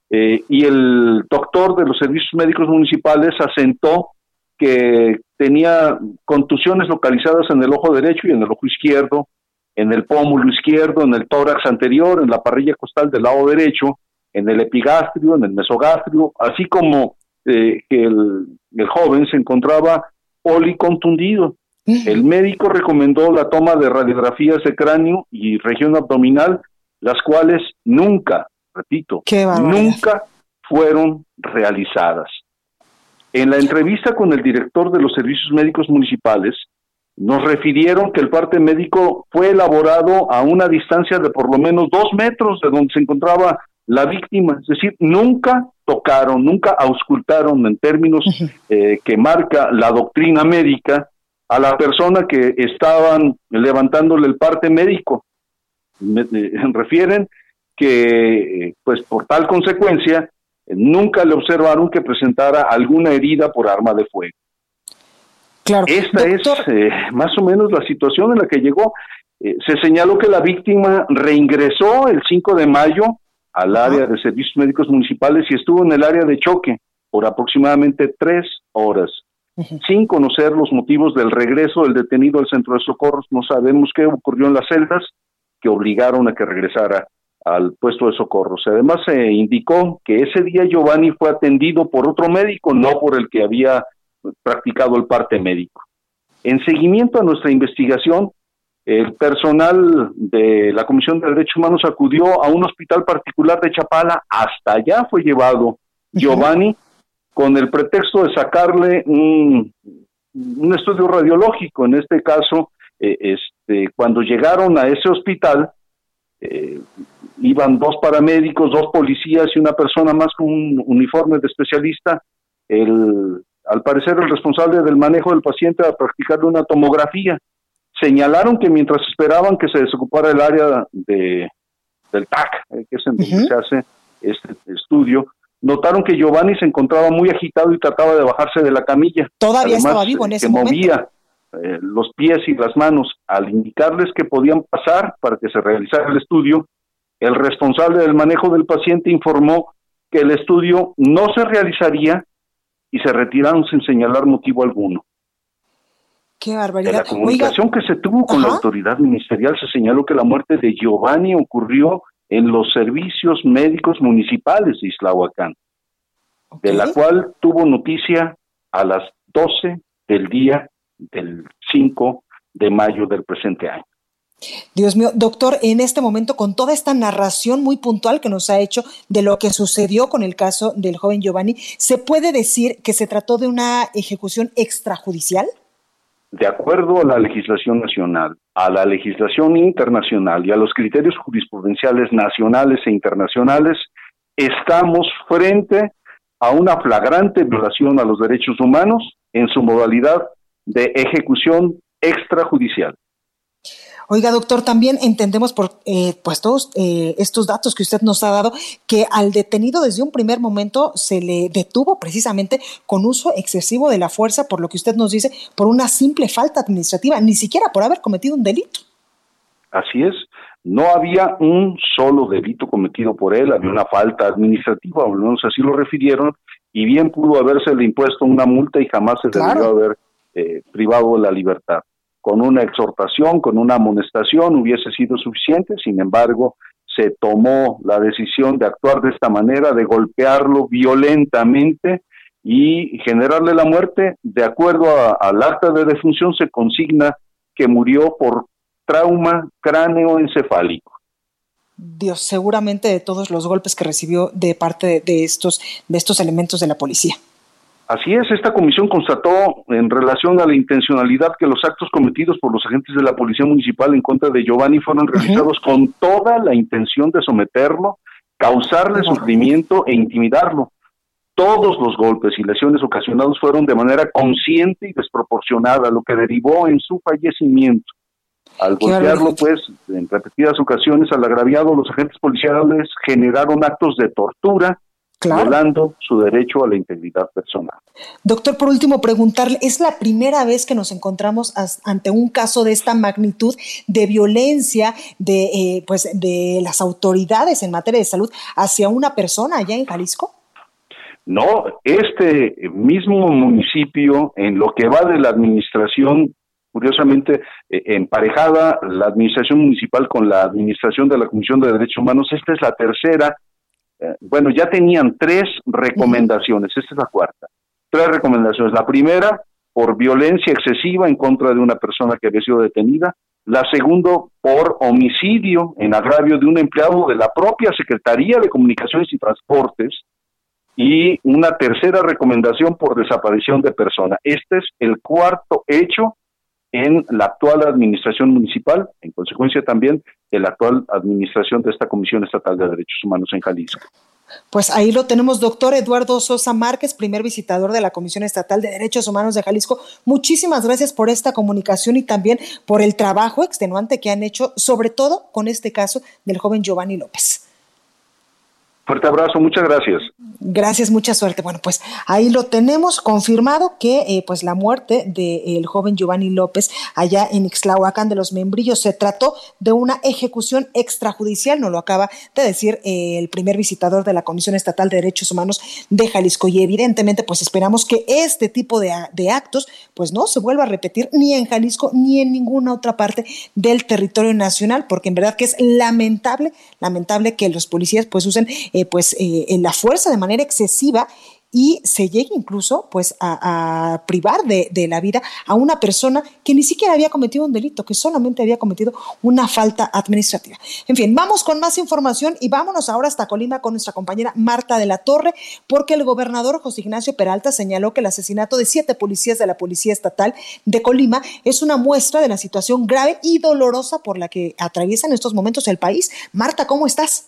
eh, y el doctor de los servicios médicos municipales asentó que tenía contusiones localizadas en el ojo derecho y en el ojo izquierdo, en el pómulo izquierdo, en el tórax anterior, en la parrilla costal del lado derecho, en el epigastrio, en el mesogastrio, así como eh, que el, el, joven se encontraba policontundido. El médico recomendó la toma de radiografías de cráneo y región abdominal, las cuales nunca repito, nunca fueron realizadas. En la entrevista con el director de los servicios médicos municipales, nos refirieron que el parte médico fue elaborado a una distancia de por lo menos dos metros de donde se encontraba la víctima, es decir, nunca tocaron, nunca auscultaron en términos eh, que marca la doctrina médica a la persona que estaban levantándole el parte médico. Me, eh, refieren que, pues por tal consecuencia, nunca le observaron que presentara alguna herida por arma de fuego. Esta es eh, más o menos la situación en la que llegó. Eh, se señaló que la víctima reingresó el 5 de mayo al área de servicios médicos municipales y estuvo en el área de choque por aproximadamente tres horas. Sin conocer los motivos del regreso del detenido al centro de socorros, no sabemos qué ocurrió en las celdas que obligaron a que regresara al puesto de socorros. Además, se indicó que ese día Giovanni fue atendido por otro médico, no por el que había practicado el parte médico. En seguimiento a nuestra investigación, el personal de la Comisión de Derechos Humanos acudió a un hospital particular de Chapala, hasta allá fue llevado Giovanni con el pretexto de sacarle un, estudio radiológico. En este caso, eh, este, cuando llegaron a ese hospital, eh, iban dos paramédicos, dos policías y una persona más con un uniforme de especialista. El al parecer el responsable del manejo del paciente a practicarle una tomografía. Señalaron que mientras esperaban que se desocupara el área de, del TAC, eh, que es en donde se hace este estudio, notaron que Giovanni se encontraba muy agitado y trataba de bajarse de la camilla. Todavía estaba vivo en ese que movía eh, los pies y las manos. Al indicarles que podían pasar para que se realizara el estudio, el responsable del manejo del paciente informó que el estudio no se realizaría y se retiraron sin señalar motivo alguno. Qué barbaridad. En la comunicación que se tuvo con la autoridad ministerial se señaló que la muerte de Giovanni ocurrió en los servicios médicos municipales de Islahuacán, de la cual tuvo noticia a las 12 del día del 5 de mayo del presente año. Dios mío, doctor, en este momento, con toda esta narración muy puntual que nos ha hecho de lo que sucedió con el caso del joven Giovanni, ¿se puede decir que se trató de una ejecución extrajudicial? De acuerdo a la legislación nacional, a la legislación internacional y a los criterios jurisprudenciales nacionales e internacionales, estamos frente a una flagrante violación a los derechos humanos en su modalidad de ejecución extrajudicial. Oiga, doctor, también entendemos por eh, pues todos eh, estos datos que usted nos ha dado que al detenido desde un primer momento se le detuvo precisamente con uso excesivo de la fuerza, por lo que usted nos dice, por una simple falta administrativa, ni siquiera por haber cometido un delito. Así es, no había un solo delito cometido por él, había una falta administrativa, o al menos así lo refirieron, y bien pudo haberse le impuesto una multa y jamás se debió haber eh, privado de la libertad con una exhortación, con una amonestación hubiese sido suficiente, sin embargo, se tomó la decisión de actuar de esta manera, de golpearlo violentamente y generarle la muerte. De acuerdo al acta de defunción se consigna que murió por trauma cráneo-encefálico. Dios, seguramente de todos los golpes que recibió de parte de estos, de estos elementos de la policía. Así es, esta comisión constató en relación a la intencionalidad que los actos cometidos por los agentes de la Policía Municipal en contra de Giovanni fueron realizados con toda la intención de someterlo, causarle sufrimiento e intimidarlo. Todos los golpes y lesiones ocasionados fueron de manera consciente y desproporcionada, lo que derivó en su fallecimiento. Al golpearlo, pues, en repetidas ocasiones al agraviado, los agentes policiales generaron actos de tortura, violando su derecho a la integridad personal. Doctor, por último, preguntarle, ¿es la primera vez que nos encontramos ante un caso de esta magnitud de violencia de, eh, pues, de las autoridades en materia de salud hacia una persona allá en Jalisco? No, este mismo municipio, en lo que va de la administración, curiosamente eh, emparejada la administración municipal con la administración de la Comisión de Derechos Humanos, esta es la tercera eh, bueno, ya tenían tres recomendaciones, esta es la cuarta, tres recomendaciones. La primera, por violencia excesiva en contra de una persona que había sido detenida. La segunda, por homicidio en agravio de un empleado de la propia Secretaría de Comunicaciones y Transportes. y una tercera recomendación por desaparición de persona. Este es el cuarto hecho en la actual administración municipal, en consecuencia también de la actual administración de esta Comisión Estatal de Derechos Humanos en Jalisco. Pues ahí lo tenemos, doctor Eduardo Sosa Márquez, primer visitador de la Comisión Estatal de Derechos Humanos de Jalisco. Muchísimas gracias por esta comunicación y también por el trabajo extenuante que han hecho, sobre todo con este caso del joven Giovanni López. Fuerte abrazo, muchas gracias. Gracias, mucha suerte. Bueno, pues ahí lo tenemos confirmado que eh, pues la muerte del joven Giovanni López allá en Ixtlahuacán de los Membrillos se trató de una ejecución extrajudicial, nos lo acaba de decir eh, el primer visitador de la Comisión Estatal de Derechos Humanos de Jalisco y evidentemente pues esperamos que este tipo de, de actos pues no se vuelva a repetir ni en Jalisco ni en ninguna otra parte del territorio nacional porque en verdad que es lamentable, lamentable que los policías pues usen eh, pues eh, en la fuerza de manera excesiva y se llegue incluso pues a, privar de, de, la vida a una persona que ni siquiera había cometido un delito, que solamente había cometido una falta administrativa. En fin, vamos con más información y vámonos ahora hasta Colima con nuestra compañera Marta de la Torre, porque el gobernador José Ignacio Peralta señaló que el asesinato de siete policías de la Policía Estatal de Colima es una muestra de la situación grave y dolorosa por la que atraviesa en estos momentos el país. Marta, ¿cómo estás?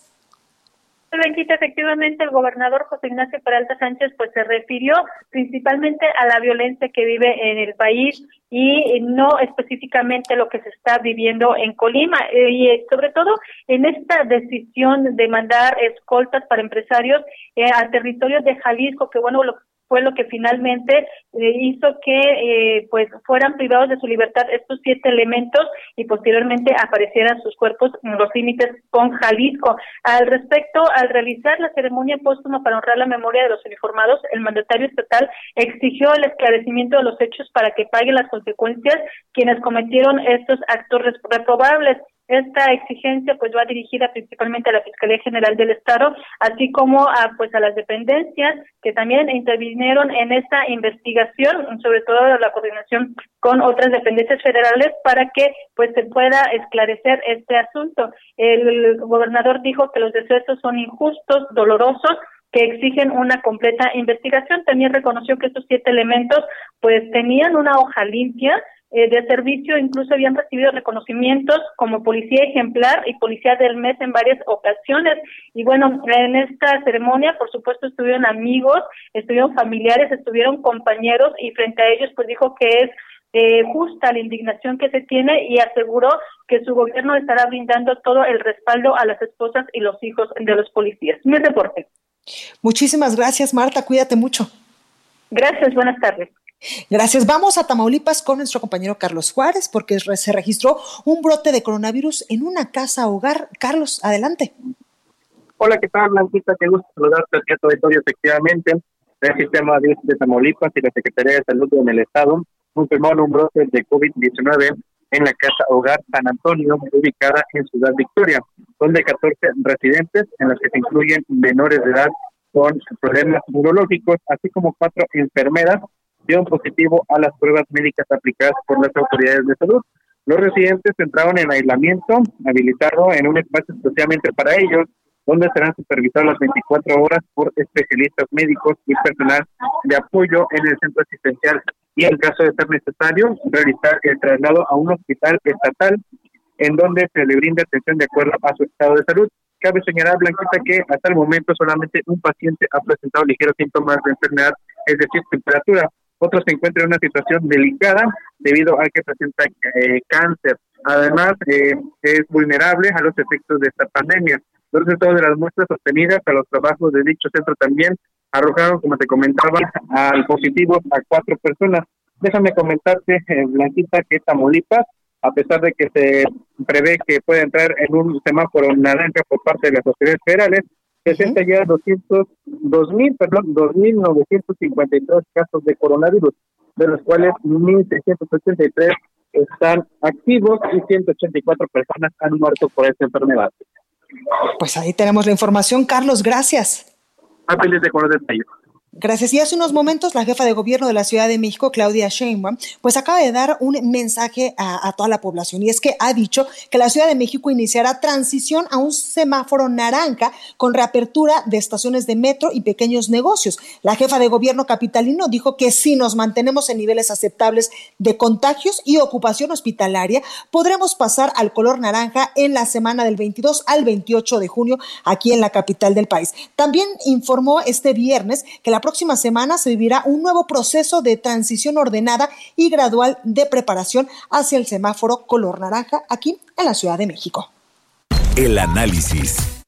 Blanquita, efectivamente el gobernador José Ignacio Peralta Sánchez pues se refirió principalmente a la violencia que vive en el país y no específicamente lo que se está viviendo en Colima. Eh, y eh, sobre todo en esta decisión de mandar escoltas para empresarios eh, a territorios de Jalisco que bueno lo fue lo que finalmente eh, hizo que eh, pues fueran privados de su libertad estos siete elementos y posteriormente aparecieran sus cuerpos en los límites con Jalisco. Al respecto, al realizar la ceremonia póstuma para honrar la memoria de los uniformados, el mandatario estatal exigió el esclarecimiento de los hechos para que paguen las consecuencias quienes cometieron estos actos reprobables. Esta exigencia pues va dirigida principalmente a la Fiscalía General del Estado, así como a pues a las dependencias que también intervinieron en esta investigación, sobre todo la coordinación con otras dependencias federales para que pues se pueda esclarecer este asunto. El gobernador dijo que los decesos son injustos, dolorosos que exigen una completa investigación. También reconoció que estos siete elementos pues tenían una hoja limpia, eh, de servicio incluso habían recibido reconocimientos como policía ejemplar y policía del mes en varias ocasiones. Y bueno, en esta ceremonia, por supuesto, estuvieron amigos, estuvieron familiares, estuvieron compañeros y frente a ellos pues dijo que es eh, justa la indignación que se tiene y aseguró que su gobierno estará brindando todo el respaldo a las esposas y los hijos de los policías. Mi reporte. Muchísimas gracias, Marta. Cuídate mucho. Gracias, buenas tardes. Gracias. Vamos a Tamaulipas con nuestro compañero Carlos Juárez porque se registró un brote de coronavirus en una casa hogar. Carlos, adelante. Hola, ¿qué tal, Blanquita? Qué gusto saludarte a tu auditorio. Efectivamente, el sistema de, de Tamaulipas y la Secretaría de Salud en el Estado confirmaron un brote de COVID-19 en la casa hogar San Antonio, ubicada en Ciudad Victoria, donde 14 residentes, en los que se incluyen menores de edad con problemas neurológicos, así como cuatro enfermeras dieron positivo a las pruebas médicas aplicadas por las autoridades de salud. Los residentes entraron en aislamiento habilitado en un espacio especialmente para ellos, donde serán supervisados las 24 horas por especialistas médicos y personal de apoyo en el centro asistencial y en caso de ser necesario realizar el traslado a un hospital estatal en donde se le brinde atención de acuerdo a su estado de salud. Cabe señalar, Blanquita, que hasta el momento solamente un paciente ha presentado ligeros síntomas de enfermedad, es decir, temperatura otro se encuentra en una situación delicada debido a que presenta eh, cáncer. Además, eh, es vulnerable a los efectos de esta pandemia. Los resultados de las muestras obtenidas a los trabajos de dicho centro también arrojaron, como te comentaba, al positivo a cuatro personas. Déjame comentarte, eh, Blanquita, que Tamaulipas, a pesar de que se prevé que puede entrar en un semáforo naranja por parte de las autoridades federales, presenta ya 200, 2000, perdón, 2.953 casos de coronavirus, de los cuales 1.683 están activos y 184 personas han muerto por esta enfermedad. Pues ahí tenemos la información. Carlos, gracias. A de detalles. Gracias. Y hace unos momentos la jefa de gobierno de la Ciudad de México, Claudia Sheinbaum, pues acaba de dar un mensaje a, toda la población y es que ha dicho que la Ciudad de México iniciará transición a un semáforo naranja con reapertura de estaciones de metro y pequeños negocios. La jefa de gobierno capitalino dijo que si nos mantenemos en niveles aceptables de contagios y ocupación hospitalaria, podremos pasar al color naranja en la semana del 22 al 28 de junio aquí en la capital del país. También informó este viernes que la próxima semana se vivirá un nuevo proceso de transición ordenada y gradual de preparación hacia el semáforo color naranja aquí en la Ciudad de México. El análisis.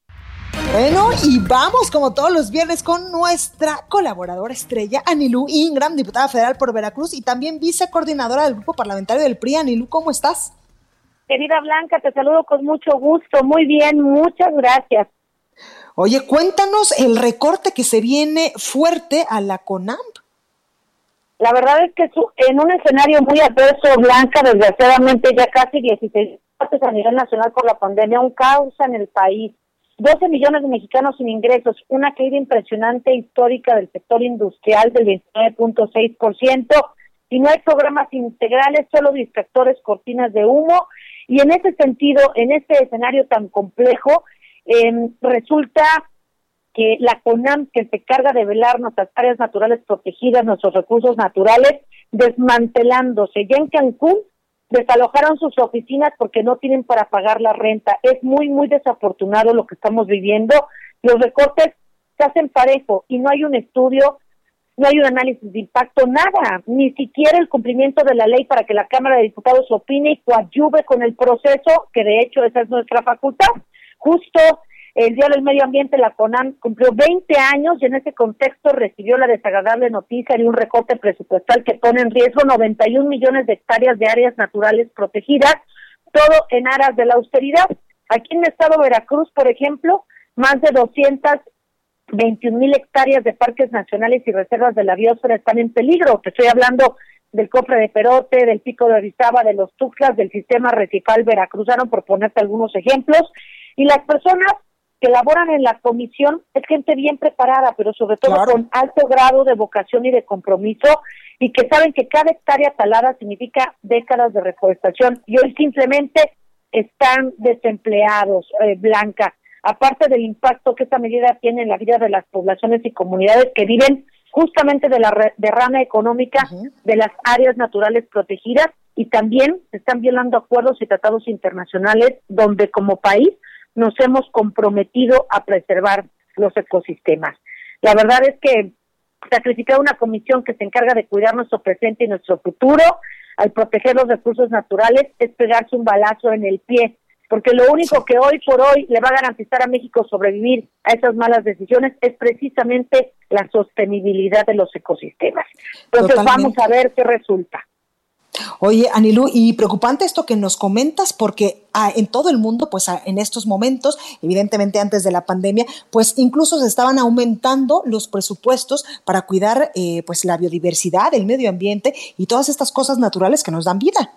Bueno, y vamos como todos los viernes con nuestra colaboradora estrella, Anilú Ingram, diputada federal por Veracruz y también vicecoordinadora del grupo parlamentario del PRI. Anilú, ¿cómo estás? Querida Blanca, te saludo con mucho gusto. Muy bien, muchas gracias. Oye, cuéntanos el recorte que se viene fuerte a la CONAMP. La verdad es que en un escenario muy adverso, Blanca, desgraciadamente ya casi 16 a nivel nacional por la pandemia, un caos en el país. 12 millones de mexicanos sin ingresos, una caída impresionante histórica del sector industrial del 29.6%, y no hay programas integrales, solo distractores, cortinas de humo. Y en ese sentido, en este escenario tan complejo, eh, resulta que la CONAM, que se carga de velar nuestras áreas naturales protegidas, nuestros recursos naturales, desmantelándose. Ya en Cancún desalojaron sus oficinas porque no tienen para pagar la renta. Es muy, muy desafortunado lo que estamos viviendo. Los recortes se hacen parejo y no hay un estudio, no hay un análisis de impacto, nada, ni siquiera el cumplimiento de la ley para que la Cámara de Diputados opine y coadyuve con el proceso, que de hecho esa es nuestra facultad. Justo el Día del Medio Ambiente, la CONAM, cumplió 20 años y en ese contexto recibió la desagradable noticia de un recorte presupuestal que pone en riesgo 91 millones de hectáreas de áreas naturales protegidas, todo en aras de la austeridad. Aquí en el estado de Veracruz, por ejemplo, más de 221 mil hectáreas de parques nacionales y reservas de la biosfera están en peligro. Te estoy hablando del cofre de Perote, del pico de Orizaba, de los Tuxtlas, del sistema recifal veracruzano, por ponerte algunos ejemplos. Y las personas que laboran en la comisión es gente bien preparada, pero sobre todo con alto grado de vocación y de compromiso y que saben que cada hectárea talada significa décadas de reforestación y hoy simplemente están desempleados, eh, Blanca. Aparte del impacto que esta medida tiene en la vida de las poblaciones y comunidades que viven justamente de la derrama económica de las áreas naturales protegidas y también se están violando acuerdos y tratados internacionales donde como país nos hemos comprometido a preservar los ecosistemas. La verdad es que sacrificar una comisión que se encarga de cuidar nuestro presente y nuestro futuro, al proteger los recursos naturales, es pegarse un balazo en el pie, porque lo único que hoy por hoy le va a garantizar a México sobrevivir a esas malas decisiones es precisamente la sostenibilidad de los ecosistemas. Entonces vamos a ver qué resulta. Oye, Anilú, y preocupante esto que nos comentas, porque ah, en todo el mundo, pues ah, en estos momentos, evidentemente antes de la pandemia, pues incluso se estaban aumentando los presupuestos para cuidar eh, pues la biodiversidad, el medio ambiente y todas estas cosas naturales que nos dan vida.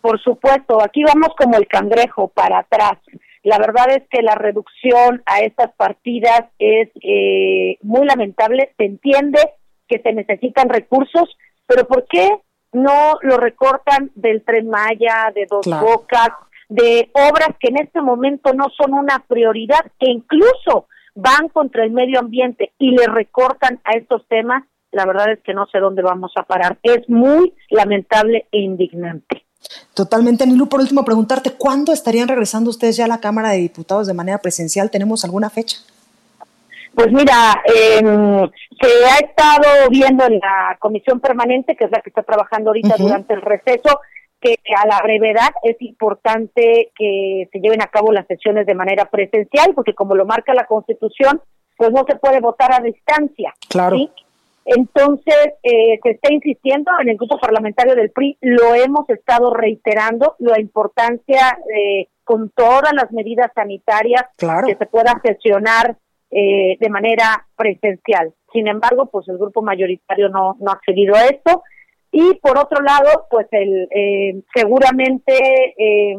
Por supuesto, aquí vamos como el cangrejo para atrás. La verdad es que la reducción a estas partidas es eh, muy lamentable. Se entiende que se necesitan recursos, pero ¿por qué no lo recortan del tren Maya, de Dos Bocas, de obras que en este momento no son una prioridad, que incluso van contra el medio ambiente y le recortan a estos temas, la verdad es que no sé dónde vamos a parar. Es muy lamentable e indignante. Totalmente, Nilu. Por último, preguntarte, ¿cuándo estarían regresando ustedes ya a la Cámara de Diputados de manera presencial? ¿Tenemos alguna fecha? Pues mira, eh, se ha estado viendo en la comisión permanente, que es la que está trabajando ahorita durante el receso, que a la brevedad es importante que se lleven a cabo las sesiones de manera presencial, porque como lo marca la Constitución, pues no se puede votar a distancia. Claro. Entonces, eh, se está insistiendo en el grupo parlamentario del PRI, lo hemos estado reiterando, la importancia eh, con todas las medidas sanitarias que se pueda sesionar eh, de manera presencial. Sin embargo, pues el grupo mayoritario no, no ha accedido a esto. Y por otro lado, pues el eh, seguramente eh,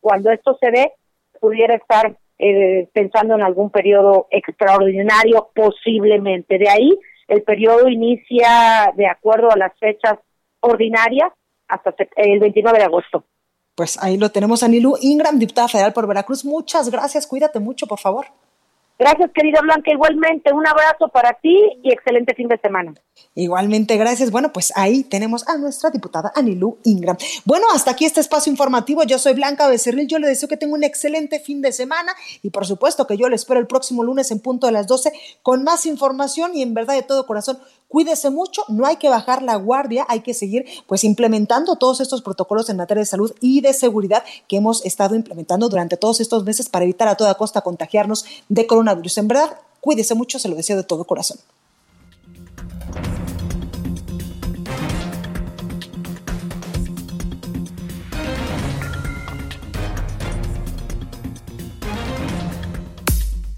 cuando esto se ve, pudiera estar pensando en algún periodo extraordinario, posiblemente. De ahí El periodo inicia de acuerdo a las fechas ordinarias hasta el 29 de agosto. Pues ahí lo tenemos, Anilú Ingram, diputada federal por Veracruz. Muchas gracias, cuídate mucho, por favor. Gracias, querida Blanca. Igualmente, un abrazo para ti y excelente fin de semana. Igualmente, gracias. Bueno, pues ahí tenemos a nuestra diputada Anilú Ingram. Bueno, hasta aquí este espacio informativo. Yo soy Blanca Becerril. Yo le deseo que tenga un excelente fin de semana y por supuesto que yo le espero el próximo lunes en punto de las 12 con más información y en verdad de todo corazón Cuídese mucho, no hay que bajar la guardia, hay que seguir pues implementando todos estos protocolos en materia de salud y de seguridad que hemos estado implementando durante todos estos meses para evitar a toda costa contagiarnos de coronavirus. En verdad, cuídese mucho, se lo deseo de todo corazón.